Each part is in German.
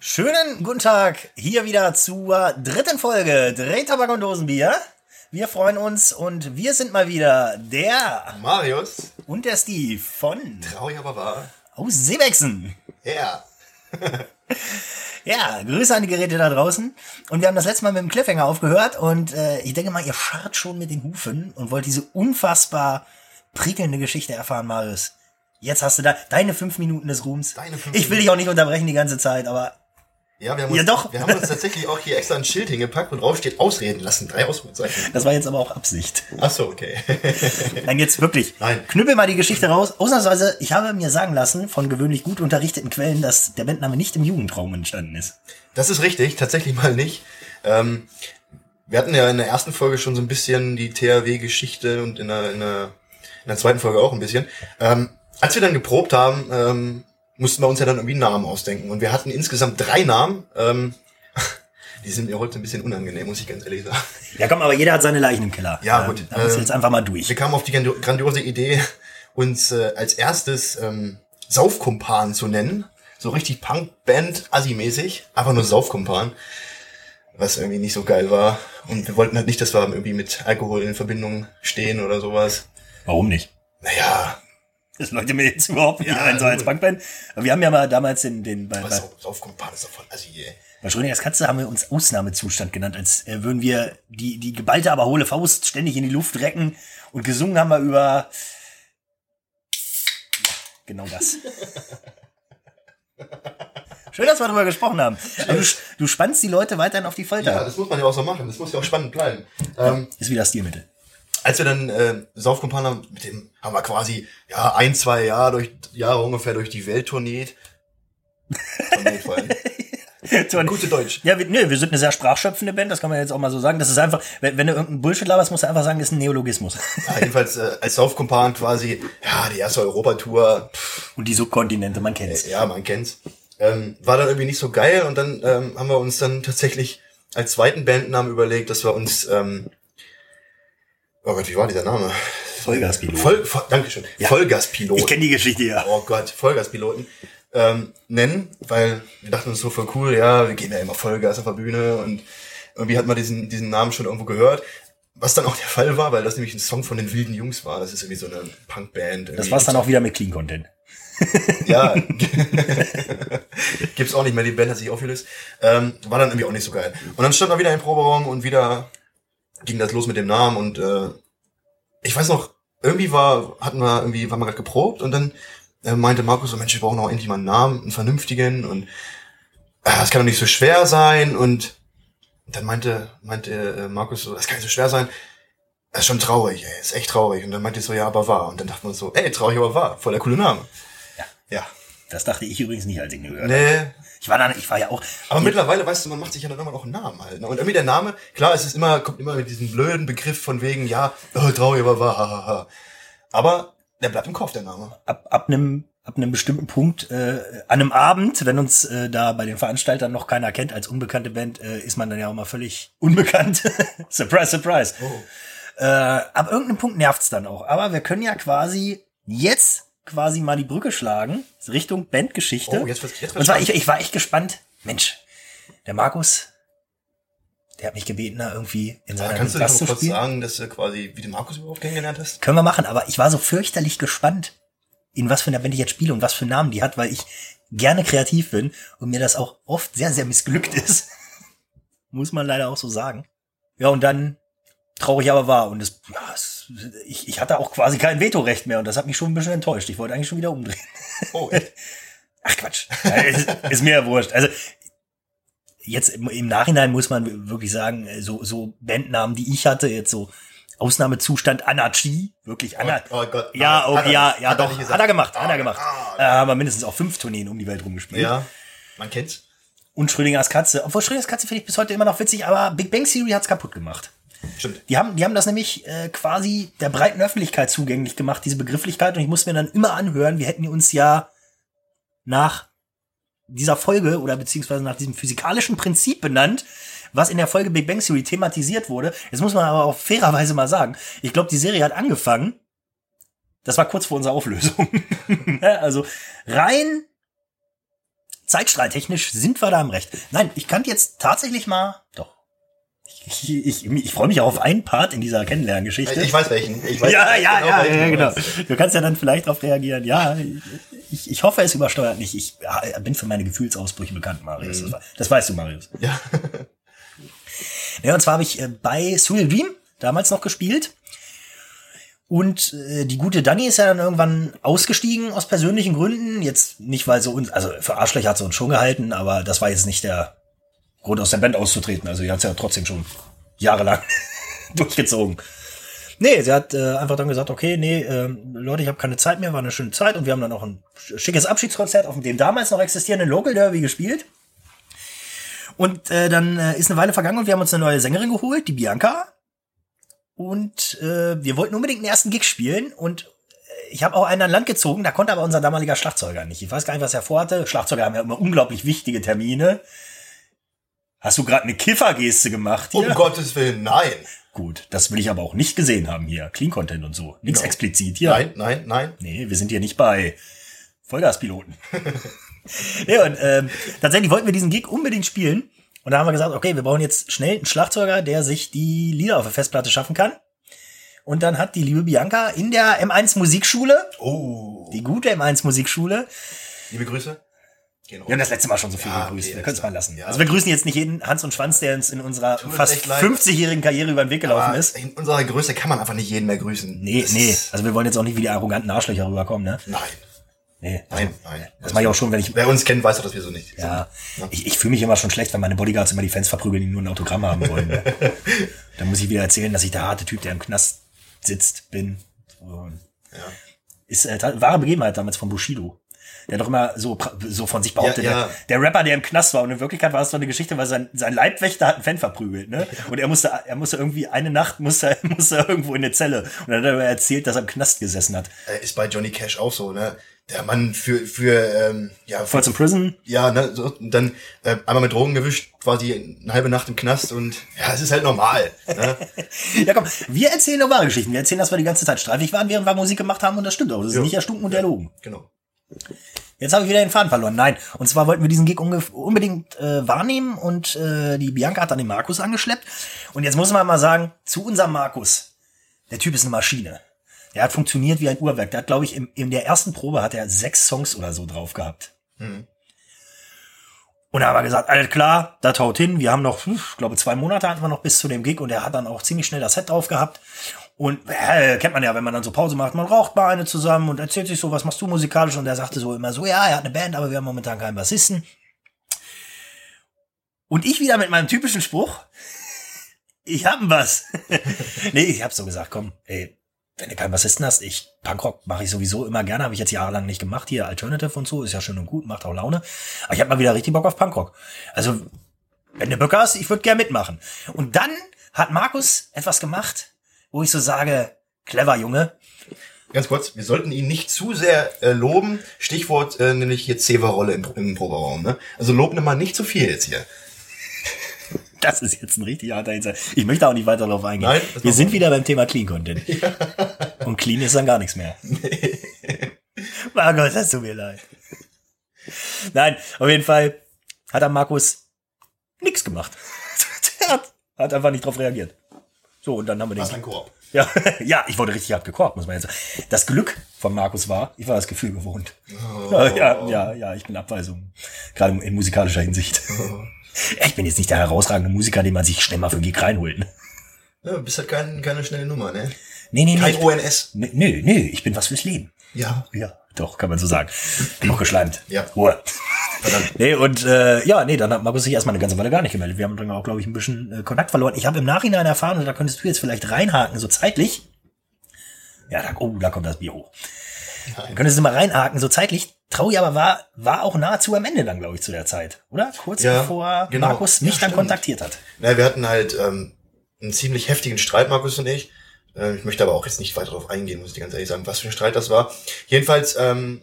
Schönen guten Tag, hier wieder zur dritten Folge Drehtabak und Dosenbier. Wir freuen uns und wir sind mal wieder der Marius. und der Steve von Traurig aber wahr. aus Seebexen. Ja. Ja, Grüße an die Geräte da draußen. Und wir haben das letzte Mal mit dem Cliffhanger aufgehört und äh, ich denke mal, ihr scharrt schon mit den Hufen und wollt diese unfassbar prickelnde Geschichte erfahren, Marius. Jetzt hast du da deine fünf Minuten des Ruhms. Deine fünf ich will dich auch nicht unterbrechen die ganze Zeit, aber Ja, wir haben, Ja, uns, doch. wir haben uns tatsächlich auch hier extra ein Schild hingepackt, wo drauf steht Ausreden lassen. Drei Ausrufezeichen. das war jetzt aber auch Absicht. Ach so, okay. Nein, jetzt wirklich. Nein. Knüppel mal die Geschichte raus. Ausnahmsweise, ich habe mir sagen lassen von gewöhnlich gut unterrichteten Quellen, dass der Bandname nicht im Jugendraum entstanden ist. Das ist richtig, tatsächlich mal nicht. Ähm, wir hatten ja in der ersten Folge schon so ein bisschen die THW-Geschichte und in der, in, der, in der zweiten Folge auch ein bisschen. Ähm, als wir dann geprobt haben, ähm, mussten wir uns ja dann irgendwie einen Namen ausdenken. Und wir hatten insgesamt drei Namen. Ähm, die sind mir heute ein bisschen unangenehm, muss ich ganz ehrlich sagen. Ja, komm, aber jeder hat seine Leichen im Keller. Ja, gut. Da musst du Ähm, jetzt einfach mal durch. Wir kamen auf die grandio- grandiose Idee, uns äh, als erstes ähm, Saufkumpan zu nennen. So richtig Punk-Band-Assi-mäßig. Einfach nur Saufkumpan. Was irgendwie nicht so geil war. Und wir wollten halt nicht, dass wir irgendwie mit Alkohol in Verbindung stehen oder sowas. Warum nicht? Naja, Das leuchtet mir jetzt überhaupt nicht Ja, ein, so als gut. Punkband. Aber wir haben ja mal damals den, den bei, bei, Sau- Saufkumpan ist voll Assi, ey. bei Schrödingers Katze haben wir uns Ausnahmezustand genannt, als äh, würden wir die, die geballte, aber hohle Faust ständig in die Luft recken und gesungen haben wir über genau das. Schön, dass wir darüber gesprochen haben. Du, du spannst die Leute weiterhin auf die Folter. Ja, das muss man ja auch so machen. Das muss ja auch spannend bleiben. Ähm, Ist wieder Stilmittel. als wir dann äh, Saufkumpan haben, mit dem haben wir quasi ja ein, zwei Jahre durch Jahre ungefähr durch die Welt tourniert. Gute Deutsch. Ja, wir, nee, wir sind eine sehr sprachschöpfende Band, das kann man jetzt auch mal so sagen. Das ist einfach, wenn, wenn du irgendeinen Bullshit laberst, musst du einfach sagen, das ist ein Neologismus. Ja, jedenfalls äh, als Saufkumpan quasi, ja, die erste Europatour, pff, Und die Subkontinente, man kennt's. ja, man kennt's. Ähm, war dann irgendwie nicht so geil und dann ähm, haben wir uns dann tatsächlich als zweiten Bandnamen überlegt, dass wir uns, ähm, oh Gott, wie war dieser Name? Vollgaspilot. Voll, voll, Dankeschön. Ja. Vollgaspilot. Ich kenne die Geschichte ja. oh Gott, Vollgaspiloten ähm, nennen, weil wir dachten uns so voll cool, ja, wir gehen ja immer Vollgas auf der Bühne und irgendwie hat man diesen, diesen Namen schon irgendwo gehört. Was dann auch der Fall war, weil das nämlich ein Song von den wilden Jungs war. Das ist irgendwie so eine Punkband. Das war's dann auch wieder mit Clean Content. Ja. Gibt's auch nicht mehr, die Band hat sich aufgelöst. Ähm, war dann irgendwie auch nicht so geil. Und dann stand wir wieder im Proberaum und wieder ging das los mit dem Namen und äh, ich weiß noch, irgendwie war, hatten wir irgendwie, waren wir gerade geprobt und dann äh, meinte Markus so, Mensch, wir brauchen auch endlich mal einen Namen, einen vernünftigen und äh, das kann doch nicht so schwer sein und dann meinte, meinte äh, Markus so, das kann nicht so schwer sein. Das ist schon traurig, ey, ist echt traurig. Und dann meinte ich so, ja, aber wahr. Und dann dachte man so, ey, traurig, aber wahr. Voll der coole Name. Ja. Ja. Das dachte ich übrigens nicht, als ich ihn gehört habe. Nee. Ich war dann, ich war ja auch. Aber mittlerweile, weißt du, man macht sich ja dann immer noch einen Namen halt. Ne? Und irgendwie der Name, klar, es ist immer, kommt immer mit diesem blöden Begriff von wegen, ja, oh, traurig, aber ha. Aber der bleibt im Kopf, der Name. ab, ab einem ab einem bestimmten Punkt äh, an einem Abend, wenn uns äh, da bei den Veranstaltern noch keiner kennt als unbekannte Band, äh, ist man dann ja auch mal völlig unbekannt. surprise, surprise. Äh, ab irgendeinem Punkt nervt's dann auch. Aber wir können ja quasi jetzt quasi mal die Brücke schlagen Richtung Bandgeschichte. Oh, jetzt wird's- jetzt wird's Und zwar, ich, ich war echt gespannt. Mensch, der Markus, der hat mich gebeten, da irgendwie in seiner Kannst du dich Gast noch zu kurz spielen. sagen, dass du quasi, wie du Markus überhaupt kennengelernt hast? Können wir machen, aber ich war so fürchterlich gespannt, in was für einer Band ich jetzt spiele und was für Namen die hat, weil ich gerne kreativ bin und mir das auch oft sehr, sehr missglückt ist. Muss man leider auch so sagen. Ja, und dann traurig aber war und es, ja, es, ich, ich hatte auch quasi kein Vetorecht mehr und das hat mich schon ein bisschen enttäuscht. Ich wollte eigentlich schon wieder umdrehen. Oh, echt? Ach Quatsch. Ist, ist mir ja wurscht. Also jetzt im, im Nachhinein muss man wirklich sagen, so, so Bandnamen, die ich hatte, jetzt so Ausnahmezustand Anarchie, wirklich Anna. Oh Gott. Ja, Hat oh, er- ja, ja, hat er doch. nicht Hat gesagt. er gemacht, hat Ah, er gemacht. ah, Äh, haben wir mindestens auch fünf Tourneen um die Welt rumgespielt. Ja, man kennt's. Und Schrödingers Katze. Obwohl Schrödingers Katze finde ich bis heute immer noch witzig, aber Big Bang Theory hat's kaputt gemacht. Stimmt. Die haben, die haben das nämlich äh, quasi der breiten Öffentlichkeit zugänglich gemacht, diese Begrifflichkeit. Und ich musste mir dann immer anhören, wir hätten uns ja nach dieser Folge oder beziehungsweise nach diesem physikalischen Prinzip benannt, was in der Folge Big Bang Theory thematisiert wurde. Jetzt muss man aber auch fairerweise mal sagen, ich glaube, die Serie hat angefangen. Das war kurz vor unserer Auflösung. also rein Zeitstrahlltechnisch sind wir da im Recht. Nein, ich kann jetzt tatsächlich mal, doch. Ich, ich, ich, freue mich auch auf einen Part in dieser Kennenlerngeschichte. Ich weiß welchen. Ich weiß ja, ja, ja, welchen ja, du genau. Du kannst ja dann vielleicht darauf reagieren. Ja, ich, ich hoffe, es übersteuert nicht. Ich ja, bin für meine Gefühlsausbrüche bekannt, Marius. Das, das weißt du, Marius. Ja. Ja, und zwar habe ich äh, bei Dream damals noch gespielt. Und äh, die gute Dani ist ja dann irgendwann ausgestiegen aus persönlichen Gründen. Jetzt nicht, weil sie uns, also für Arschlöcher hat sie uns schon gehalten, aber das war jetzt nicht der Grund, aus der Band auszutreten. Also sie hat es ja trotzdem schon jahrelang durchgezogen. Nee, sie hat äh, einfach dann gesagt, okay, nee, ähm, Leute, ich habe keine Zeit mehr, war eine schöne Zeit und wir haben dann auch ein schickes Abschiedskonzert auf dem damals noch existierenden Local Derby gespielt. Und äh, dann äh, ist eine Weile vergangen und wir haben uns eine neue Sängerin geholt, die Bianca. Und äh, wir wollten unbedingt den ersten Gig spielen und äh, ich habe auch einen an Land gezogen, da konnte aber unser damaliger Schlagzeuger nicht. Ich weiß gar nicht, was er vorhatte. Schlagzeuger haben ja immer unglaublich wichtige Termine. Hast du gerade eine Kiffergeste gemacht hier? Um Gottes Willen, nein. Gut, das will ich aber auch nicht gesehen haben hier. Clean Content und so. Nichts Genau. explizit hier. Nein, nein, nein. Nee, wir sind hier nicht bei Vollgaspiloten. ja, und ähm, tatsächlich wollten wir diesen Gig unbedingt spielen. Und da haben wir gesagt, okay, wir brauchen jetzt schnell einen Schlagzeuger, der sich die Lieder auf der Festplatte schaffen kann. Und dann hat die liebe Bianca in der M1 Musikschule, Oh. die gute M1 Musikschule, Liebe Grüße. Genau. wir haben das letzte Mal schon so viel Ja, gegrüßt, okay, wir können es mal lassen. Ja. Also wir grüßen jetzt nicht jeden Hans und Schwanz, der uns in unserer uns fast echt leid. 50-jährigen Karriere über den Weg gelaufen ist. in unserer Größe kann man einfach nicht jeden mehr grüßen. Nee, Das nee, also wir wollen jetzt auch nicht wie die arroganten Arschlöcher rüberkommen, ne? Nein, Nee, nein, nein. Das mache ich auch schon, wenn ich Wer uns kennt, weiß doch, dass wir so nicht sind. Ja, ich, ich fühle mich immer schon schlecht, wenn meine Bodyguards immer die Fans verprügeln, die nur ein Autogramm haben wollen. Ne? Dann muss ich wieder erzählen, dass ich der harte Typ, der im Knast sitzt, bin. Ja. Ist äh, wahre Begebenheit damals von Bushido. Der doch immer so, so von sich behauptet, Ja, ja. Der, der Rapper, der im Knast war. Und in Wirklichkeit war es doch eine Geschichte, weil sein, sein Leibwächter hat einen Fan verprügelt, ne? Und er musste, er musste irgendwie eine Nacht musste, er- musste er irgendwo in eine Zelle. Und dann hat er erzählt, dass er im Knast gesessen hat. Äh, Ist bei Johnny Cash auch so, ne? Der Mann für, für, ähm, ja, für, Voll zum Prison. ja, ne, so, und dann äh, einmal mit Drogen gewischt, quasi eine halbe Nacht im Knast und ja, es ist halt normal. Ne? Ja, komm, wir erzählen nur wahre Geschichten. Wir erzählen, dass wir die ganze Zeit streifig waren, während wir Musik gemacht haben und das stimmt auch. Das ist Ja. nicht erstunken und erlogen. genau. Jetzt habe ich wieder den Faden verloren. Nein. Und zwar wollten wir diesen Gig unbedingt äh, wahrnehmen und äh, die Bianca hat dann den Markus angeschleppt. Und jetzt muss man mal sagen, zu unserem Markus, der Typ ist eine Maschine. Der hat funktioniert wie ein Uhrwerk. Der hat, glaube ich, im, in der ersten Probe hat er sechs Songs oder so drauf gehabt. Und da haben wir gesagt, alles klar, das haut hin. Wir haben noch, ich glaube, zwei Monate hatten wir noch bis zu dem Gig und er hat dann auch ziemlich schnell das Set drauf gehabt. Und äh, kennt man ja, wenn man dann so Pause macht, man raucht mal eine zusammen und erzählt sich so, was machst du musikalisch? Und er sagte so immer so, ja, er hat eine Band, aber wir haben momentan keinen Bassisten. Und ich wieder mit meinem typischen Spruch, ich hab einen Bass. nee, ich hab so gesagt, komm, ey, wenn du keinen Bassisten hast, ich, Punkrock mache ich sowieso immer gerne, habe ich jetzt jahrelang nicht gemacht, hier Alternative und so, ist ja schön und gut, macht auch Laune. Aber ich hab mal wieder richtig Bock auf Punkrock. Also, wenn du Bock hast, ich würde gerne mitmachen. Und dann hat Markus etwas gemacht, wo ich so sage, clever Junge. Ganz kurz, wir sollten ihn nicht zu sehr äh, loben. Stichwort äh, nämlich hier Zewa-Rolle im, im Proberaum. Ne? Also lob mal nicht zu viel jetzt hier. Das ist jetzt ein richtig harter Insight. Ich möchte auch nicht weiter darauf eingehen. Nein, Wir sind wieder beim Thema Clean Content. Und clean ist dann gar nichts mehr. Markus, das tut mir leid. Nein, auf jeden Fall hat der Markus nichts gemacht. Der hat, hat einfach nicht drauf reagiert. So, und dann haben wir den. Was ein Koop. Ja, ja, ich wurde richtig hart gekorbt, muss man jetzt sagen. Das Glück von Markus war, ich war das Gefühl gewohnt. Ja, ja, ja, ja, ich bin Abweisung. Gerade in musikalischer Hinsicht. Ich bin jetzt nicht der herausragende Musiker, den man sich schnell mal für Gig reinholt. Ne? Ja, du bist halt kein, keine schnelle Nummer, ne? Nee, nee, nee. Kein ich- ONS. Nee, nee, nee, ich bin was fürs Leben. Ja. Ja, doch, kann man so sagen. Genug geschleimt. Ja. Ruhe. Nee, und äh, ja, nee, dann hat Markus sich erstmal eine ganze Weile gar nicht gemeldet. Wir haben dann auch, glaube ich, ein bisschen äh, Kontakt verloren. Ich habe im Nachhinein erfahren, und da könntest du jetzt vielleicht reinhaken, so zeitlich. Ja, da, oh, da kommt das Bier hoch. Dann könntest du mal reinhaken, so zeitlich. Traui aber war, war auch nahezu am Ende dann, glaube ich, zu der Zeit. Oder? Kurz Ja, bevor genau. Markus mich Ja, dann kontaktiert hat. Na, wir hatten halt ähm, einen ziemlich heftigen Streit, Markus und ich. Äh, ich möchte aber auch jetzt nicht weiter darauf eingehen, muss ich ganz ehrlich sagen, was für ein Streit das war. Jedenfalls, ähm,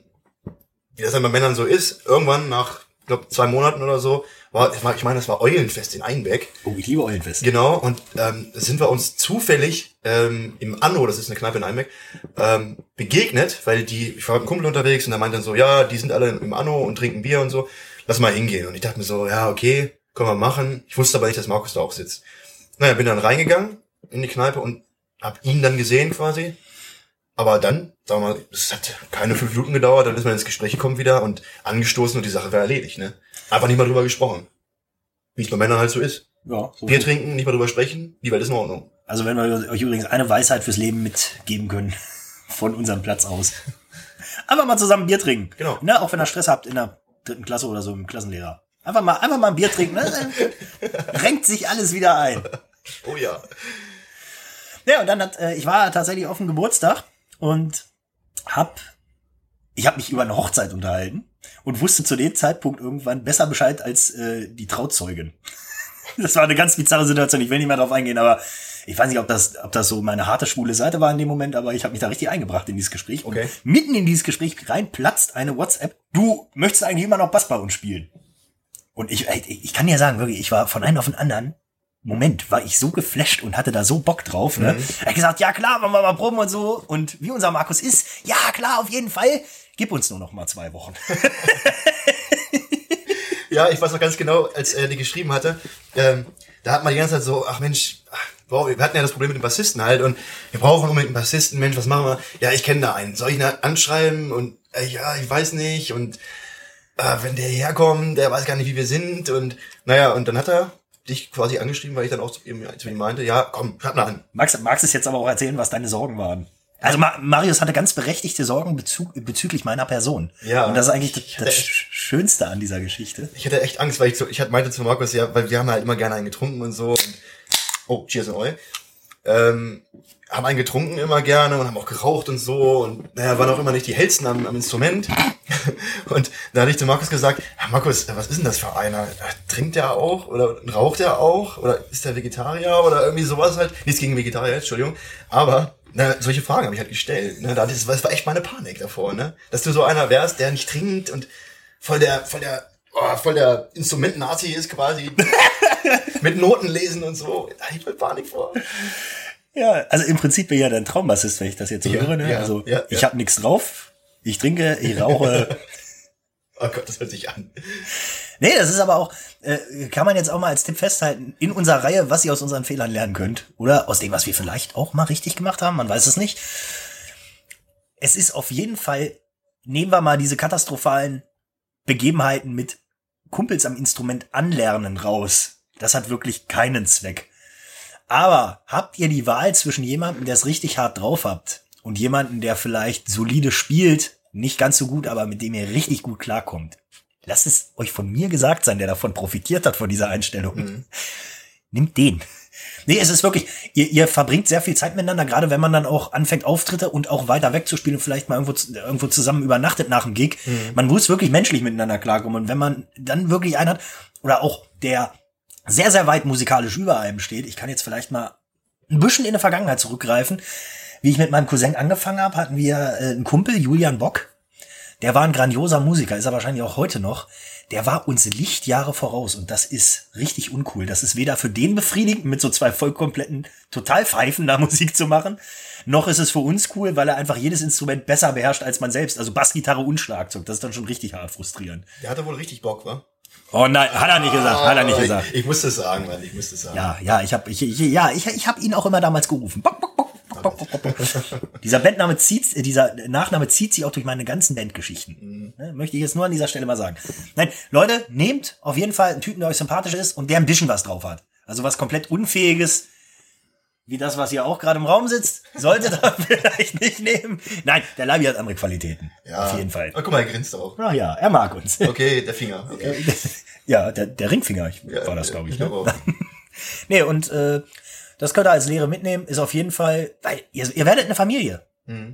wie das dann bei Männern so ist, irgendwann nach, ich glaube, zwei Monaten oder so, war, ich meine, das war Eulenfest in Einbeck. Oh, ich liebe Eulenfest. Genau, und ähm, sind wir uns zufällig ähm, im Anno, das ist eine Kneipe in Einbeck, ähm, begegnet, weil die, ich war mit einem Kumpel unterwegs und der meinte dann so, ja, die sind alle im Anno und trinken Bier und so. lass mal hingehen. Und ich dachte mir so, ja, okay, können wir machen. Ich wusste aber nicht, dass Markus da auch sitzt. Naja, bin dann reingegangen in die Kneipe und hab ihn dann gesehen quasi. Aber dann, sagen wir mal, es hat keine fünf Minuten gedauert, dann ist man ins Gespräch gekommen wieder und angestoßen und die Sache war erledigt, ne? Einfach nicht mal drüber gesprochen. Wie es bei Männern halt so ist. Ja, so Bier trinken, nicht mal drüber sprechen, die Welt ist in Ordnung. Also wenn wir euch übrigens eine Weisheit fürs Leben mitgeben können, von unserem Platz aus. Einfach mal zusammen Bier trinken. Genau. Ne, auch wenn ihr Stress habt in der dritten Klasse oder so im Klassenlehrer. Einfach mal, einfach mal ein Bier trinken. Ne? Renkt sich alles wieder ein. Oh ja. Ja, und dann hat, äh, ich war tatsächlich auf dem Geburtstag und hab, ich habe mich über eine Hochzeit unterhalten und wusste zu dem Zeitpunkt irgendwann besser Bescheid als äh, die Trauzeugin. Das war eine ganz bizarre Situation. Ich will nicht mehr drauf eingehen, aber ich weiß nicht, ob das, ob das so meine harte schwule Seite war in dem Moment, aber ich habe mich da richtig eingebracht in dieses Gespräch. Okay. Und mitten in dieses Gespräch rein platzt eine WhatsApp. Du möchtest eigentlich immer noch Bass bei uns spielen. Und ich, ich kann dir sagen, wirklich, ich war von einem auf den anderen Moment war ich so geflasht und hatte da so Bock drauf. Ne? Er hat gesagt, ja klar, machen wir mal Proben und so. Und wie unser Markus ist, ja klar, auf jeden Fall. Gib uns nur noch mal zwei Wochen. Ja, ich weiß noch ganz genau, als er die geschrieben hatte, ähm, da hat man die ganze Zeit so, ach Mensch, wow, wir hatten ja das Problem mit dem Bassisten halt und wir brauchen unbedingt einen Bassisten, Mensch, was machen wir? Ja, ich kenne da einen. Soll ich ihn anschreiben? Und äh, ja, ich weiß nicht. Und äh, wenn der herkommt, der weiß gar nicht, wie wir sind. Und naja, und dann hat er dich quasi angeschrieben, weil ich dann auch zu ihm, zu ihm meinte, ja, komm, schreib mal an. Magst, magst es jetzt aber auch erzählen, was deine Sorgen waren? Also Ma Marius hatte ganz berechtigte Sorgen bezü bezüglich meiner Person. Ja, Und das ist eigentlich ich das, das Schönste an dieser Geschichte. Ich hatte echt Angst, weil ich so, ich hatte, meinte zu Markus, ja, weil wir haben halt immer gerne einen getrunken und so. Und, oh, cheers and all. Ähm, haben einen getrunken immer gerne und haben auch geraucht und so und naja, waren auch immer nicht die hellsten am, am Instrument. und da hatte ich zu Markus gesagt, ja, Markus, was ist denn das für einer? Trinkt der auch? Oder raucht er auch? Oder ist der Vegetarier? Oder irgendwie sowas halt? Nichts gegen Vegetarier, Entschuldigung. Aber na, solche Fragen habe ich halt gestellt. Ne? Das war echt meine Panik davor, ne? Dass du so einer wärst, der nicht trinkt und voll der, voll der, oh, voll der Instrument-Nazi ist quasi. mit Noten lesen und so. Da hatte ich voll Panik vor. Ja, also im Prinzip bin ich ja dein Traumbassist, wenn ich das jetzt so Ja, höre. Ne? ja, also ja, ich habe nichts drauf, ich trinke, ich rauche. Oh Gott, das hört sich an. nee, das ist aber auch, äh, kann man jetzt auch mal als Tipp festhalten, in unserer Reihe, was ihr aus unseren Fehlern lernen könnt. Oder aus dem, was wir vielleicht auch mal richtig gemacht haben, man weiß es nicht. Es ist auf jeden Fall, nehmen wir mal diese katastrophalen Begebenheiten mit Kumpels am Instrument anlernen raus. Das hat wirklich keinen Zweck. Aber habt ihr die Wahl zwischen jemandem, der es richtig hart drauf habt und jemanden, der vielleicht solide spielt, nicht ganz so gut, aber mit dem ihr richtig gut klarkommt? Lasst es euch von mir gesagt sein, der davon profitiert hat, von dieser Einstellung. Nimmt den. Nee, es ist wirklich, ihr, ihr verbringt sehr viel Zeit miteinander, gerade wenn man dann auch anfängt, Auftritte und auch weiter wegzuspielen und vielleicht mal irgendwo, irgendwo zusammen übernachtet nach dem Gig. Man muss wirklich menschlich miteinander klarkommen. Und wenn man dann wirklich einen hat, oder auch der sehr, sehr weit musikalisch über einem steht, ich kann jetzt vielleicht mal ein bisschen in der Vergangenheit zurückgreifen. Wie ich mit meinem Cousin angefangen habe, hatten wir äh, einen Kumpel, Julian Bock. Der war ein grandioser Musiker, ist er wahrscheinlich auch heute noch. Der war uns Lichtjahre voraus und das ist richtig uncool. Das ist weder für den befriedigend, mit so zwei vollkompletten Totalpfeifen da Musik zu machen, noch ist es für uns cool, weil er einfach jedes Instrument besser beherrscht als man selbst. Also Bassgitarre und Schlagzeug, das ist dann schon richtig hart frustrierend. Der hatte wohl richtig Bock, wa? Oh nein, hat er nicht gesagt, hat er nicht Ah, gesagt. Ich, ich musste es sagen, Mann, ich musste es sagen. Ja, ja, ich habe ich, ich, ja, ich, ich hab ihn auch immer damals gerufen. Bock, bock, dieser Bandname zieht, äh, dieser Nachname zieht sich auch durch meine ganzen Bandgeschichten. Ne, möchte ich jetzt nur an dieser Stelle mal sagen. Nein, Leute, nehmt auf jeden Fall einen Typen, der euch sympathisch ist und der ein bisschen was drauf hat. Also was komplett Unfähiges, wie das, was hier auch gerade im Raum sitzt, solltet ihr vielleicht nicht nehmen. Nein, der Labi hat andere Qualitäten. Ja. Auf jeden Fall. Oh, guck mal, er grinst auch. Ach ja, er mag uns. Okay, der Finger. Okay. Ja, der, der Ringfinger ich, Ja, war das, glaube ich. Ich Ne? glaube auch. Nee, und äh, das könnt ihr als Lehre mitnehmen, ist auf jeden Fall, weil ihr, ihr werdet eine Familie.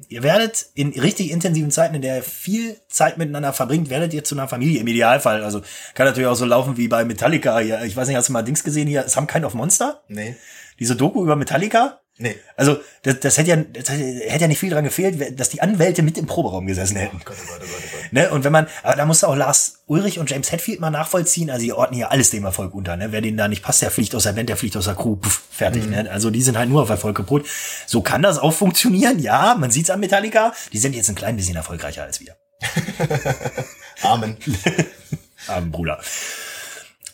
Ihr werdet in richtig intensiven Zeiten, in der ihr viel Zeit miteinander verbringt, werdet ihr zu einer Familie im Idealfall. Also kann natürlich auch so laufen wie bei Metallica hier. Ich weiß nicht, hast du mal Dings gesehen hier? Some Kind of Monster? Nee. Diese Doku über Metallica? Nee. Also, das, das hätte ja, das hätte ja nicht viel dran gefehlt, dass die Anwälte mit im Proberaum gesessen hätten. Oh Gott, oh Gott, oh Gott, oh Gott. Ne? Und wenn man, aber da musste auch Lars Ulrich und James Hetfield mal nachvollziehen. Also die ordnen hier alles dem Erfolg unter. Ne? Wer denen da nicht passt, der fliegt aus der Band, der fliegt aus der Crew. Puff, fertig. Ne? Also die sind halt nur auf Erfolg gepolt. So kann das auch funktionieren. Ja, man sieht's an Metallica. Die sind jetzt ein klein bisschen erfolgreicher als wir. Amen. armen Bruder.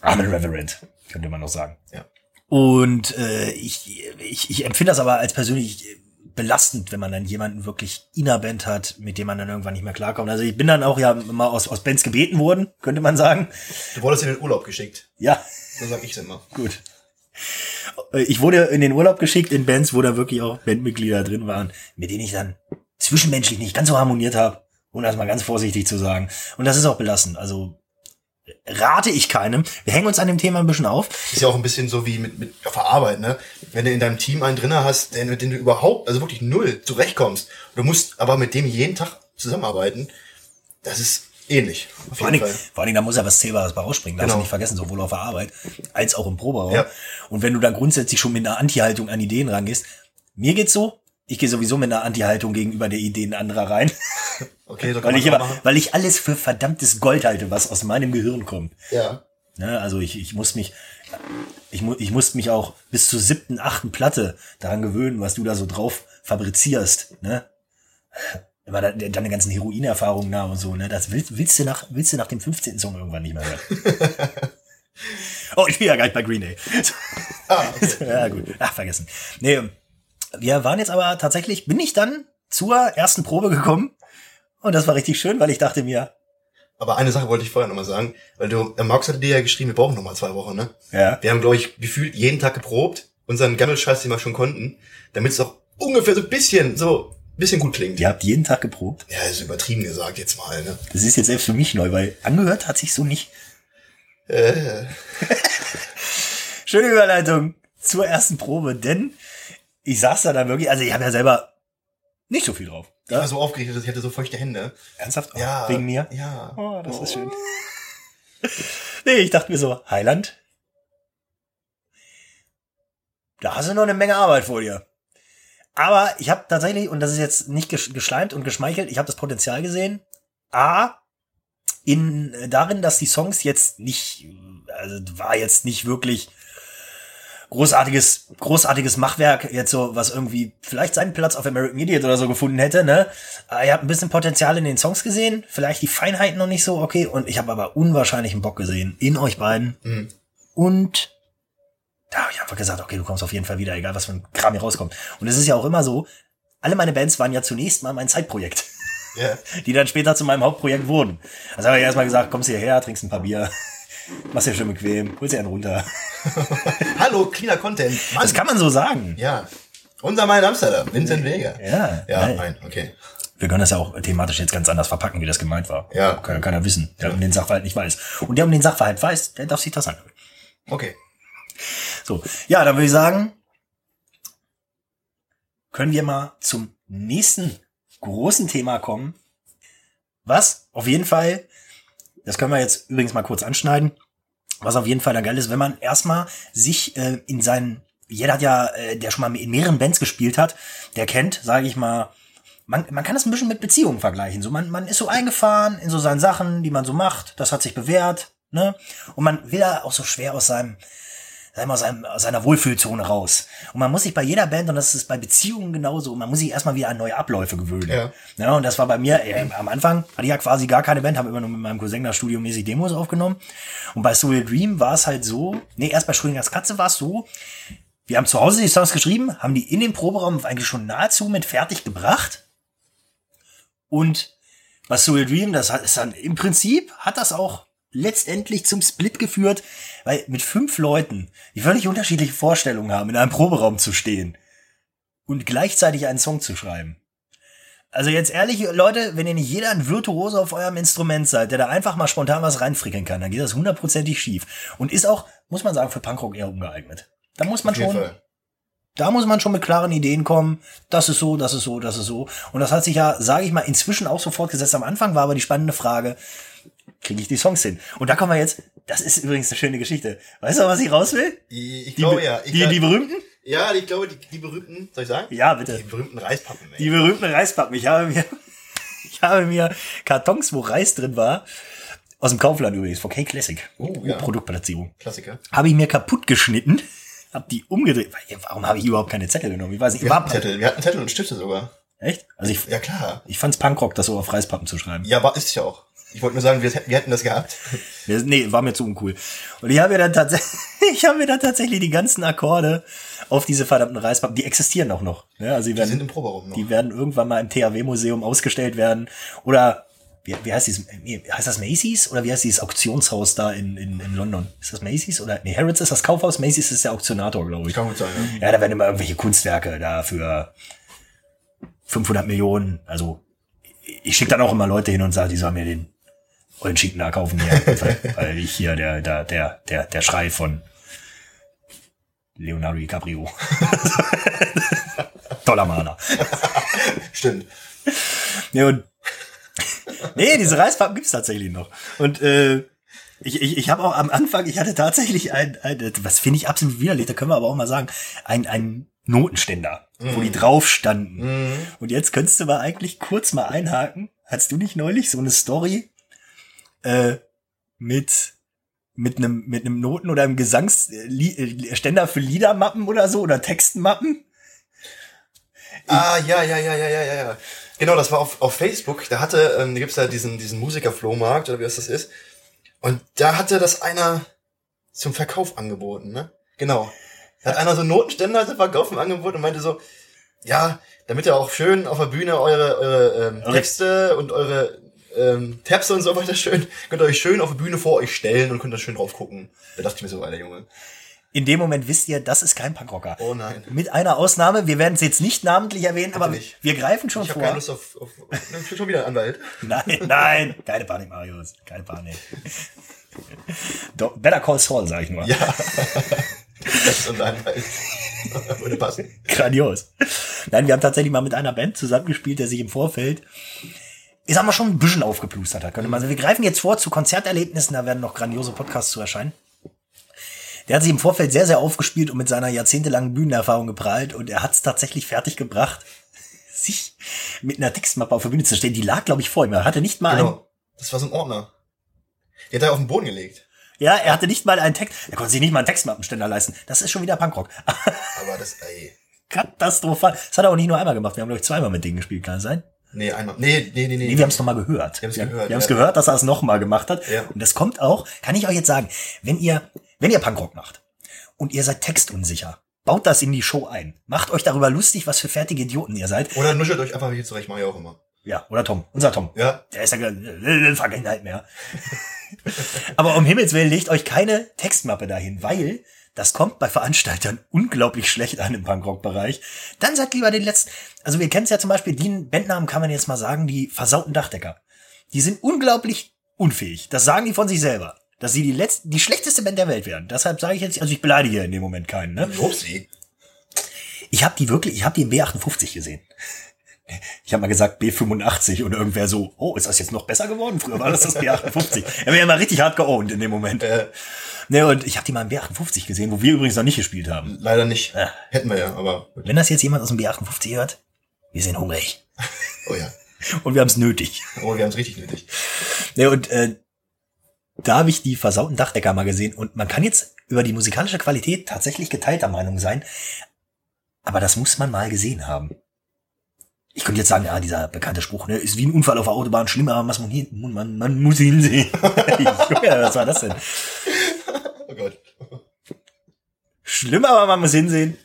Armen Reverend, könnte man noch sagen. Ja. Und äh, ich, ich, ich empfinde das aber als persönlich belastend, wenn man dann jemanden wirklich in der Band hat, mit dem man dann irgendwann nicht mehr klarkommt. Also ich bin dann auch ja mal aus, aus Bands gebeten worden, könnte man sagen. Du wurdest in den Urlaub geschickt. Ja, So sag ich's immer. gut. Äh, Ich wurde in den Urlaub geschickt in Bands, wo da wirklich auch Bandmitglieder drin waren, mit denen ich dann zwischenmenschlich nicht ganz so harmoniert habe, um das mal ganz vorsichtig zu sagen. Und das ist auch belastend. Also rate ich keinem. Wir hängen uns an dem Thema ein bisschen auf. Ist ja auch ein bisschen so wie mit, mit auf der Arbeit, ne? Wenn du in deinem Team einen drinne hast, der, mit dem du überhaupt, also wirklich null zurechtkommst, du musst aber mit dem jeden Tag zusammenarbeiten, das ist ähnlich. Vor allen, Dingen, vor allen Dingen, da muss ja was Zählbares bei rausspringen. Darfst Genau. du nicht vergessen, sowohl auf der Arbeit als auch im Proberaum. Ja. Und wenn du dann grundsätzlich schon mit einer Anti-Haltung an Ideen rangehst, mir geht's so, ich gehe sowieso mit einer Anti-Haltung gegenüber der Ideen anderer rein, Okay, so kann weil ich, immer, machen. weil ich alles für verdammtes Gold halte, was aus meinem Gehirn kommt. Ja. Ne, also ich, ich muss mich, ich, mu ich muss mich auch bis zur siebten, achten Platte daran gewöhnen, was du da so drauf fabrizierst. Ne? Immer da, deine ganzen Heroinerfahrungen da und so. Ne? Das willst, willst, du nach, willst du nach dem 15. Song irgendwann nicht mehr hören. oh, ich bin ja gar nicht bei Green Day. Ah, okay. ja, gut. Ach, vergessen. Nee, wir waren jetzt aber tatsächlich, bin ich dann zur ersten Probe gekommen. Und das war richtig schön, weil ich dachte mir, Aber eine Sache wollte ich vorher nochmal sagen, weil du, äh, Marx hatte dir ja geschrieben, wir brauchen nochmal zwei Wochen, ne? ja, Wir haben, glaube ich, gefühlt jeden Tag geprobt, unseren Gammelscheiß, den wir schon konnten, damit es auch ungefähr so ein bisschen, so ein bisschen gut klingt. ihr habt jeden Tag geprobt. Ja, ist übertrieben gesagt jetzt mal, ne? Das ist jetzt selbst für mich neu, weil angehört hat sich so nicht. Äh, Schöne Überleitung zur ersten Probe, denn ich saß da dann wirklich, also ich habe ja selber nicht so viel drauf. Ich war so aufgeregt, dass ich hatte so feuchte Hände. Ernsthaft? Oh, Ja. Wegen mir? Ja. Oh, das ist schön. nee, ich dachte mir so, Heiland, da hast du noch eine Menge Arbeit vor dir. Aber ich habe tatsächlich, und das ist jetzt nicht gesch- geschleimt und geschmeichelt, ich habe das Potenzial gesehen. A, in darin, dass die Songs jetzt nicht, also war jetzt nicht wirklich großartiges, großartiges Machwerk, jetzt so, was irgendwie vielleicht seinen Platz auf American Idiot oder so gefunden hätte, ne? Aber ihr habt ein bisschen Potenzial in den Songs gesehen, vielleicht die Feinheiten noch nicht so, okay, und ich habe aber unwahrscheinlichen Bock gesehen in euch beiden. Mhm. Und da habe ich einfach gesagt, okay, du kommst auf jeden Fall wieder, egal was für ein Kram hier rauskommt. Und es ist ja auch immer so, alle meine Bands waren ja zunächst mal mein Zeitprojekt, Ja. die dann später zu meinem Hauptprojekt wurden. Also habe ich erstmal gesagt, kommst hierher, trinkst ein paar Bier, machst dir schön bequem, holst dir einen runter. Hallo, cleaner Content. Mann. Das kann man so sagen. Ja. Unser Mein Amsterdam, Vincent Weger. Ja, Ja, nein. okay. Wir können das ja auch thematisch jetzt ganz anders verpacken, wie das gemeint war. Ja. Kann ja keiner wissen, der um den Sachverhalt nicht weiß. Und der um den Sachverhalt weiß, der darf sich das anhören. Okay. So, ja, dann würde ich sagen, können wir mal zum nächsten großen Thema kommen. Was auf jeden Fall, das können wir jetzt übrigens mal kurz anschneiden, was auf jeden Fall dann geil ist, wenn man erstmal sich äh, in seinen, jeder hat ja, äh, der schon mal in mehreren Bands gespielt hat, der kennt, sage ich mal, man, man kann das ein bisschen mit Beziehungen vergleichen. So, man, man ist so eingefahren in so seinen Sachen, die man so macht, das hat sich bewährt, ne? Und man will da auch so schwer aus seinem, mal, aus, seinem, aus seiner Wohlfühlzone raus. Und man muss sich bei jeder Band, und das ist bei Beziehungen genauso, man muss sich erstmal wieder an neue Abläufe gewöhnen. Ja. Ja, und das war bei mir, äh, am Anfang hatte ich ja quasi gar keine Band, habe immer nur mit meinem Cousin da studiomäßig Demos aufgenommen. Und bei Soul Dream war es halt so, nee, erst bei Schrödingers Katze war es so, wir haben zu Hause die Songs geschrieben, haben die in den Proberaum eigentlich schon nahezu mit fertig gebracht. Und bei Soul Dream, das hat, ist dann im Prinzip, hat das auch letztendlich zum Split geführt, weil mit fünf Leuten, die völlig unterschiedliche Vorstellungen haben, in einem Proberaum zu stehen und gleichzeitig einen Song zu schreiben. Also jetzt ehrlich, Leute, wenn ihr nicht jeder ein Virtuose auf eurem Instrument seid, der da einfach mal spontan was reinfrickeln kann, dann geht das hundertprozentig schief. Und ist auch, muss man sagen, für Punkrock eher ungeeignet. Da muss man schon, Fall. da muss man schon mit klaren Ideen kommen. Das ist so, das ist so, das ist so. Und das hat sich ja, sage ich mal, inzwischen auch so fortgesetzt. Am Anfang war aber die spannende Frage, kriege ich die Songs hin? Und da kommen wir jetzt, das ist übrigens eine schöne Geschichte. Weißt du, was ich raus will? Ich, ich Die, glaube be- ja. Ich, die, die berühmten? ja, ich glaube, die, die berühmten, soll ich sagen? Ja, bitte. Die berühmten Reispappen, ey. Die berühmten Reispappen. Ich habe mir, ich habe mir Kartons, wo Reis drin war, aus dem Kaufland übrigens, von K-Classic. Oh, ja. Produktplatzierung. Klassiker. Habe ich mir kaputt geschnitten, habe die umgedreht. Warum habe ich überhaupt keine Zettel genommen? Ich weiß nicht. Wir War hatten Zettel, wir hatten Zettel und Stifte sogar. Echt? Also ich, Ja, klar. ich fand's Punkrock, das so auf Reispappen zu schreiben. Ja, aber ist ja auch. Ich wollte nur sagen, wir, wir hätten das gehabt. Wir- Nee, war mir zu uncool. Und ich habe mir dann tatsächlich, ich habe mir dann tatsächlich die ganzen Akkorde auf diese verdammten Reispappen, die existieren auch noch. Ja, also die, Die werden, sind im Proberaum noch. die werden irgendwann mal im THW-Museum ausgestellt werden. Oder wie, wie heißt dieses, heißt das Macy's? Oder wie heißt dieses Auktionshaus da in, in, in London? Ist das Macy's? Oder nee, Harrods ist das Kaufhaus, Macy's ist der Auktionator, glaube ich. Kann gut sein, ja. Ja, da werden immer irgendwelche Kunstwerke da für 500 Millionen. Also ich schicke dann auch immer Leute hin und sage, die sollen mir den ollen Schinken da kaufen hier, weil, ich hier der der der der der Schrei von Leonardo DiCaprio. Toller Maler. Stimmt. Nee, und nee, diese Reispappen gibt's tatsächlich noch. Und äh, ich, ich, ich habe auch am Anfang, ich hatte tatsächlich ein, ein was finde ich absolut widerlich, da können wir aber auch mal sagen, ein, ein Notenständer, wo die drauf standen. Und jetzt könntest du mal eigentlich kurz mal einhaken. Hast du nicht neulich so eine Story äh, mit mit einem mit einem Noten oder einem Gesangsständer für Liedermappen oder so oder Textmappen? Ah, ja, ja, ja, ja, ja, ja, ja. Genau, das war auf, auf Facebook. Da hatte, ähm, da gibt's ja diesen, diesen Musikerflohmarkt oder wie das das ist. Und da hatte das einer zum Verkauf angeboten, ne? Genau. Da hat einer so einen Notenständer zum Verkaufen angeboten und meinte so, ja, damit ihr auch schön auf der Bühne eure, eure ähm, Eure- Texte und eure ähm, Tabs und so weiter schön, könnt ihr euch schön auf der Bühne vor euch stellen und könnt da schön drauf gucken. Da dachte ich mir so, alter Junge. In dem Moment wisst ihr, das ist kein Punkrocker. Oh nein. Mit einer Ausnahme, wir werden es jetzt nicht namentlich erwähnen, aber nicht. wir greifen schon Ich habe vor. keine Lust auf, auf, auf schon wieder ein Anwalt. Nein, nein, keine Panik, Marius, keine Panik. Better Call Saul, sag ich nur. Ja. das ist unser Anwalt. Würde passen. Grandios. Nein, wir haben tatsächlich mal mit einer Band zusammengespielt, der sich im Vorfeld, ich sag mal, schon ein bisschen aufgeplustert hat. Könnte man sagen. Wir greifen jetzt vor zu Konzerterlebnissen, da werden noch grandiose Podcasts zu erscheinen. Der hat sich im Vorfeld sehr, sehr aufgespielt und mit seiner jahrzehntelangen Bühnenerfahrung geprahlt und er hat es tatsächlich fertig gebracht, sich mit einer Textmappe auf der Bühne zu stellen. Die lag, glaube ich, vor ihm. Er hatte nicht mal Genau. Das war so ein Ordner. Die hat er auf den Boden gelegt. ja, er hatte nicht mal einen Text, er konnte sich nicht mal einen Textmappenständer leisten. Das ist schon wieder Punkrock. Aber das, ey. Katastrophal. Das hat er auch nicht nur einmal gemacht. Wir haben, glaube ich, zweimal mit denen gespielt, kann das sein? Nee, einmal. Nee, nee, nee, nee. Nee, wir haben es nochmal gehört. Wir haben's wir gehört, wir haben's ja. gehört, dass er es nochmal gemacht hat. Ja. Und das kommt auch, kann ich euch jetzt sagen, wenn ihr, wenn ihr Punkrock macht und ihr seid textunsicher, baut das in die Show ein. Macht euch darüber lustig, was für fertige Idioten ihr seid. Oder nuschelt euch einfach hier zurecht, mach ich auch immer. Ja, oder Tom, unser Tom. Ja. Der ist ja Vergangenheit mehr. Aber um Himmels Willen legt euch keine Textmappe dahin, weil das kommt bei Veranstaltern unglaublich schlecht an im Punkrock-Bereich. Dann sagt lieber den letzten, also wir kennen es ja zum Beispiel, die Bandnamen kann man jetzt mal sagen, die versauten Dachdecker. Die sind unglaublich unfähig. Das sagen die von sich selber. Dass sie die letzte, die schlechteste Band der Welt werden. Deshalb sage ich jetzt, also ich beleidige in dem Moment keinen, ne? Upsi. Ich habe die wirklich, ich habe die im B58 gesehen. Ich habe mal gesagt B85 und irgendwer so, oh, ist das jetzt noch besser geworden? Früher war das das B58. Er wäre ja mal richtig hart geowned in dem Moment. Äh, Ne, und ich habe die mal im B58 gesehen, wo wir übrigens noch nicht gespielt haben. leider nicht. Ja. Hätten wir ja, aber. Wenn das jetzt jemand aus dem B58 hört, wir sind hungrig. Oh ja. Und wir haben es nötig. Oh, wir haben es richtig nötig. Ne, und äh, da habe ich die versauten Dachdecker mal gesehen. Und man kann jetzt über die musikalische Qualität tatsächlich geteilter Meinung sein. Aber das muss man mal gesehen haben. Ich könnte jetzt sagen, ja, dieser bekannte Spruch, ne, ist wie ein Unfall auf der Autobahn, schlimmer, aber man, hin, man, man muss hinsehen. Junge, was war das denn? Oh Gott. Schlimmer, aber man muss hinsehen.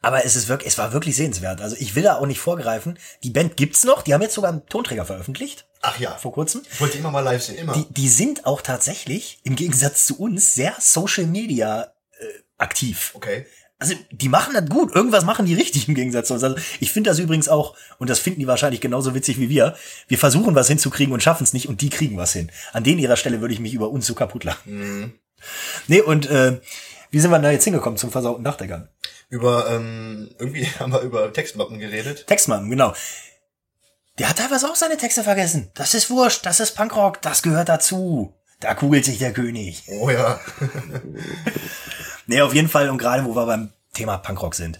Aber es ist wirklich, es war wirklich sehenswert. Also ich will da auch nicht vorgreifen. Die Band gibt's noch. Die haben jetzt sogar einen Tonträger veröffentlicht Ach ja. vor kurzem. Ich wollte immer mal live sehen, immer. Die, die sind auch tatsächlich im Gegensatz zu uns sehr Social Media äh, aktiv. Okay. Also die machen das gut. Irgendwas machen die richtig im Gegensatz zu uns. Also ich finde das übrigens auch, und das finden die wahrscheinlich genauso witzig wie wir, wir versuchen was hinzukriegen und schaffen es nicht und die kriegen was hin. An denen ihrer Stelle würde ich mich über uns so kaputt lachen. Mhm. Nee, und äh, wie sind wir da jetzt hingekommen zum versauten Dachdeckern? Über, ähm, irgendwie haben wir über Textmappen geredet. Textmann, genau. Der hat teilweise auch seine Texte vergessen. Das ist wurscht, das ist Punkrock, das gehört dazu. Da kugelt sich der König. Oh ja. Nee, auf jeden Fall, und gerade wo wir beim Thema Punkrock sind.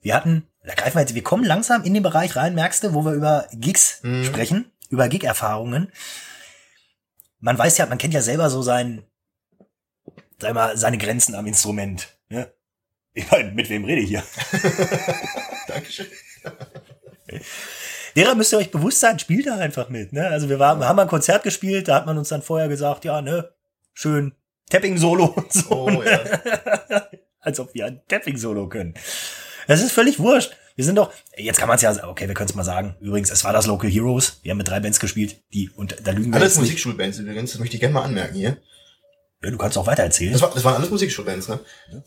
Wir hatten, da greifen wir jetzt, wir kommen langsam in den Bereich rein, merkst du, wo wir über Gigs sprechen, über Gig-Erfahrungen. Man weiß ja, man kennt ja selber so sein, sag mal, seine Grenzen am Instrument. Ne? Ich meine, mit wem rede ich hier? Dankeschön. derer müsst ihr euch bewusst sein, spielt da einfach mit. Ne? Also wir, waren, wir haben ein Konzert gespielt, da hat man uns dann vorher gesagt, ja, ne, schön Tapping-Solo und so. Oh, ja. Als ob wir ein Tapping-Solo können. Das ist völlig wurscht. Wir sind doch, jetzt kann man es ja, okay, wir können es mal sagen. Übrigens, es war das Local Heroes. Wir haben mit drei Bands gespielt, die, und da lügen wir Alles. Musikschulbands übrigens, das möchte ich gerne mal anmerken hier. Ja, du kannst auch weiter erzählen. Das, war, das waren alles Musikschulbands, ne?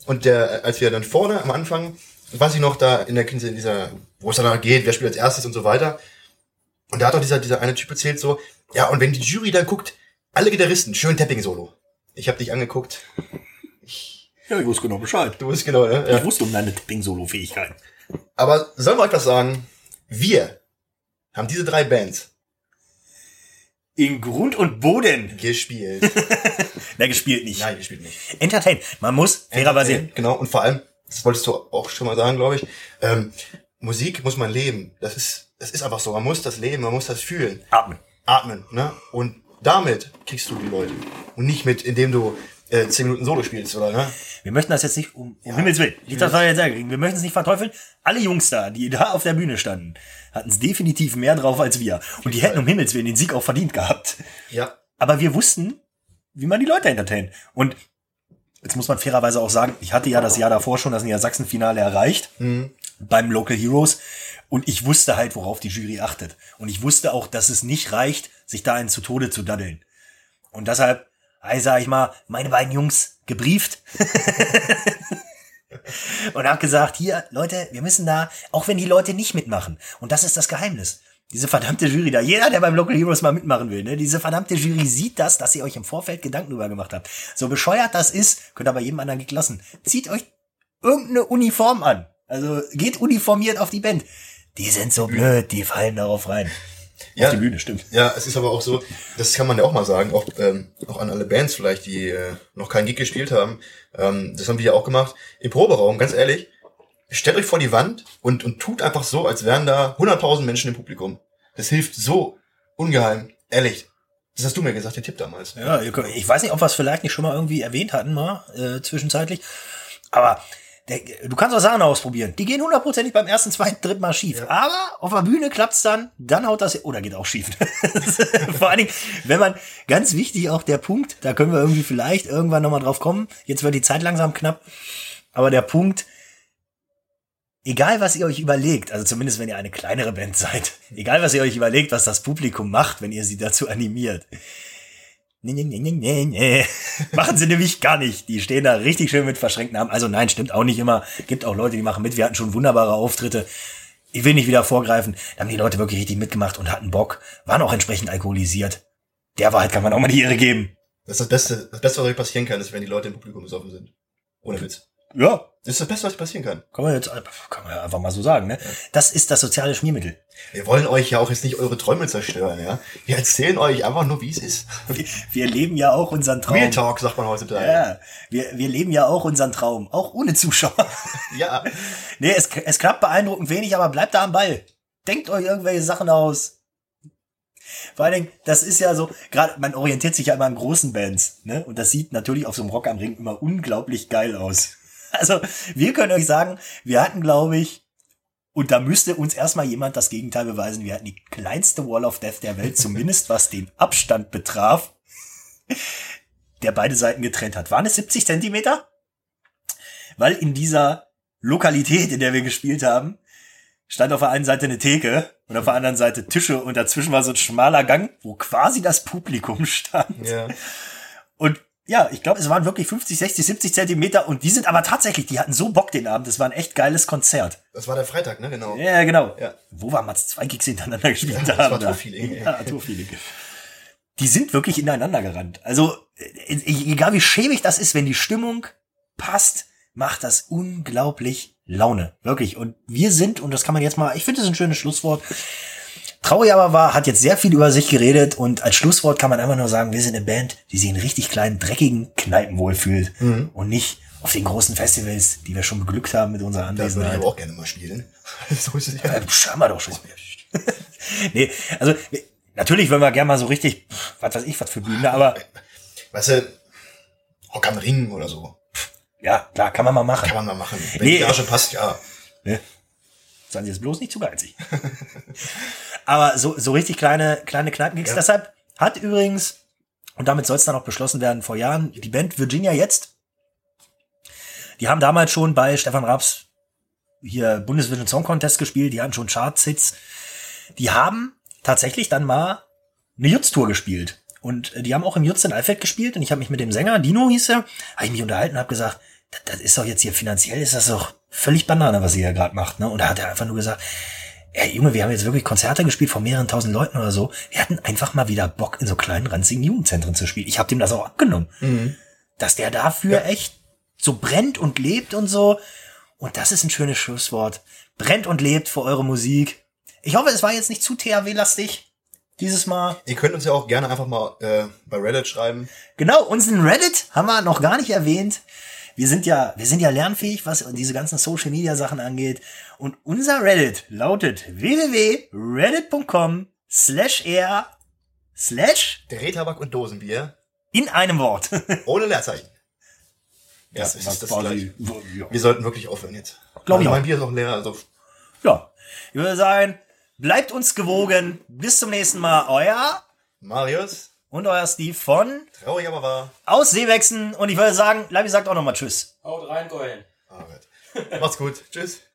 Und der, als wir dann vorne am Anfang, weiß ich noch, da in der in dieser, wo es dann geht, wer spielt als erstes und so weiter. Und da hat doch dieser, dieser eine Typ erzählt so, ja, und wenn die Jury dann guckt, alle Gitarristen, schön Tapping-Solo. Ich habe dich angeguckt. Ja, ich wusste genau Bescheid. Du bist genau, ne? Ich Ja. wusste um deine Tapping-Solo-Fähigkeiten. Aber sollen wir euch was sagen? Wir haben diese drei Bands In Grund und Boden. gespielt. Na, gespielt nicht. Nein, gespielt nicht. Entertain. Man muss fairerweise. Genau, und vor allem, das wolltest du auch schon mal sagen, glaube ich, ähm, Musik muss man leben. Das ist, das ist einfach so. Man muss das leben, man muss das fühlen. Atmen. Atmen, ne? Und damit kriegst du die Leute. Und nicht mit, indem du äh, zehn Minuten Solo spielst, oder, ne? Wir möchten das jetzt nicht, um, um Himmels Willen, nicht, das wir jetzt sagen, wir möchten es nicht verteufeln. Alle Jungs da, die da auf der Bühne standen, hatten es definitiv mehr drauf als wir. Und die hätten um Himmels Willen den Sieg auch verdient gehabt. Ja. Aber wir wussten, wie man die Leute entertaint. Und jetzt muss man fairerweise auch sagen, ich hatte ja das Jahr davor schon das Niedersachsen-Finale erreicht beim Local Heroes. Und ich wusste halt, worauf die Jury achtet. Und ich wusste auch, dass es nicht reicht, sich da einen zu Tode zu daddeln. Und deshalb, hey, sag ich mal, meine beiden Jungs gebrieft. und hab gesagt, hier, Leute, wir müssen da, auch wenn die Leute nicht mitmachen. Und das ist das Geheimnis. Diese verdammte Jury da, jeder, der beim Local Heroes mal mitmachen will, ne, diese verdammte Jury sieht das, dass ihr euch im Vorfeld Gedanken drüber gemacht habt. So bescheuert das ist, könnt ihr bei jedem anderen Gig lassen. Zieht euch irgendeine Uniform an. Also geht uniformiert auf die Band. Die sind so blöd, die fallen darauf rein. Ja. Auf die Bühne, stimmt. Ja, es ist aber auch so, das kann man ja auch mal sagen, auch, ähm, auch an alle Bands vielleicht, die äh, noch keinen Gig gespielt haben. Ähm, das haben wir ja auch gemacht. Im Proberaum, ganz ehrlich, stellt euch vor die Wand und, und tut einfach so, als wären da 100.000 Menschen im Publikum. Das hilft so ungeheim. Ehrlich. Das hast du mir gesagt, der Tipp damals. Ja, ich weiß nicht, ob wir es vielleicht nicht schon mal irgendwie erwähnt hatten, mal äh, zwischenzeitlich. Aber der, du kannst auch Sachen ausprobieren. Die gehen hundertprozentig beim ersten, zweiten, dritten Mal schief. Aber auf der Bühne klappt's dann, dann haut das, oder geht auch schief. Vor allen Dingen, wenn man, ganz wichtig auch der Punkt, da können wir irgendwie vielleicht irgendwann nochmal drauf kommen. Jetzt wird die Zeit langsam knapp. Aber der Punkt, egal was ihr euch überlegt, also zumindest wenn ihr eine kleinere Band seid, egal was ihr euch überlegt, was das Publikum macht, wenn ihr sie dazu animiert. Nee, nee, nee, nee, nee. Machen sie nämlich gar nicht. Die stehen da richtig schön mit verschränkten Armen. Also nein, stimmt auch nicht immer. Gibt auch Leute, die machen mit. Wir hatten schon wunderbare Auftritte. Ich will nicht wieder vorgreifen. Da haben die Leute wirklich richtig mitgemacht und hatten Bock. Waren auch entsprechend alkoholisiert. Der Wahrheit kann man auch mal die Ehre geben. Das ist das Beste, das Beste, was euch passieren kann, ist, wenn die Leute im Publikum besoffen sind. Ohne Witz. Ja, Das ist das Beste, was passieren kann. kann man jetzt kann man ja einfach mal so sagen. Ne? Das ist das soziale Schmiermittel. Wir wollen euch ja auch jetzt nicht eure Träume zerstören, ja. Wir erzählen euch einfach nur, wie es ist. Wir, wir leben ja auch unseren Traum. Real Talk, sagt man heutzutage. Ja, wir, wir leben ja auch unseren Traum, auch ohne Zuschauer. ja. Nee, es, es klappt beeindruckend wenig, aber bleibt da am Ball. Denkt euch irgendwelche Sachen aus. Vor allen Dingen, das ist ja so, gerade man orientiert sich ja immer an großen Bands, ne? Und das sieht natürlich auf so einem Rock am Ring immer unglaublich geil aus. Also, wir können euch sagen, wir hatten, glaube ich, und da müsste uns erstmal jemand das Gegenteil beweisen, wir hatten die kleinste Wall of Death der Welt, zumindest was den Abstand betraf, der beide Seiten getrennt hat. Waren es 70 Zentimeter? Weil in dieser Lokalität, in der wir gespielt haben, stand auf der einen Seite eine Theke und auf der anderen Seite Tische und dazwischen war so ein schmaler Gang, wo quasi das Publikum stand. Ja. Und ja, ich glaube, es waren wirklich 50, 60, 70 Zentimeter und die sind aber tatsächlich, die hatten so Bock den Abend, das war ein echt geiles Konzert. Das war der Freitag, ne? Genau. Ja, genau. Ja. Wo wir mal zwei Gigs hintereinander gespielt Ja, das haben. war da. Tourfeeling. Ja, Tourfeeling. Die sind wirklich ineinander gerannt. Also, äh, egal wie schäbig das ist, wenn die Stimmung passt, macht das unglaublich Laune. Wirklich. Und wir sind, und das kann man jetzt mal, ich finde das ein schönes Schlusswort. Traurig aber war, hat jetzt sehr viel über sich geredet und als Schlusswort kann man einfach nur sagen, wir sind eine Band, die sich in richtig kleinen, dreckigen Kneipen wohlfühlt und nicht auf den großen Festivals, die wir schon beglückt haben mit unserer Da würde ich Anwesenheit. auch gerne mal spielen. so ist es ja. Ja, haben wir doch schon. nee, also natürlich wollen wir gerne mal so richtig, was weiß ich, was für Bühne, aber Weißt du, Rock am Ring oder so. ja, klar, kann man mal machen. Kann man mal machen. Wenn Nee. die Gage passt, ja. Seien Sie jetzt bloß nicht zu geizig. Aber so, so richtig kleine, kleine Kneipen ging's. Ja. Deshalb hat übrigens, und damit soll es dann auch beschlossen werden vor Jahren, die Band Virginia jetzt, die haben damals schon bei Stefan Raps hier Bundesvision Song Contest gespielt, die hatten schon Charts-Hits. Die haben tatsächlich dann mal eine Jutz-Tour gespielt. Und äh, die haben auch im Jutz in Alfeld gespielt und ich habe mich mit dem Sänger, Dino hieß er, habe ich mich unterhalten und habe gesagt, das, ist doch jetzt hier finanziell, ist das doch völlig Banane, was ihr hier gerade macht. Ne? Und da hat er einfach nur gesagt, ey Junge, wir haben jetzt wirklich Konzerte gespielt von mehreren tausend Leuten oder so. Wir hatten einfach mal wieder Bock, in so kleinen, ranzigen Jugendzentren zu spielen. Ich habe dem das auch abgenommen. Dass der dafür echt so brennt und lebt und so. Und das ist ein schönes Schlusswort. Brennt und lebt für eure Musik. Ich hoffe, es war jetzt nicht zu THW-lastig. Dieses Mal. Ihr könnt uns ja auch gerne einfach mal äh, bei Reddit schreiben. Genau, unseren Reddit haben wir noch gar nicht erwähnt. Wir sind ja, wir sind ja lernfähig, was diese ganzen Social Media Sachen angeht. Und unser Reddit lautet www.reddit.com slash r slash Drehtabak und Dosenbier in einem Wort. ohne Leerzeichen. Ja, Das ist das quasi- ja. Wir sollten wirklich aufhören jetzt. Glaub ich Also auch. Mein Bier ist noch leer, also ja, ich würde sagen, bleibt uns gewogen. Bis zum nächsten Mal. Euer Marius, und euer Steve von traurig aber wahr. Aus Seewechsen. Und ich würde sagen, Lavi sagt auch nochmal Tschüss. Haut rein, Keulen. Arbeit. Macht's gut. Tschüss.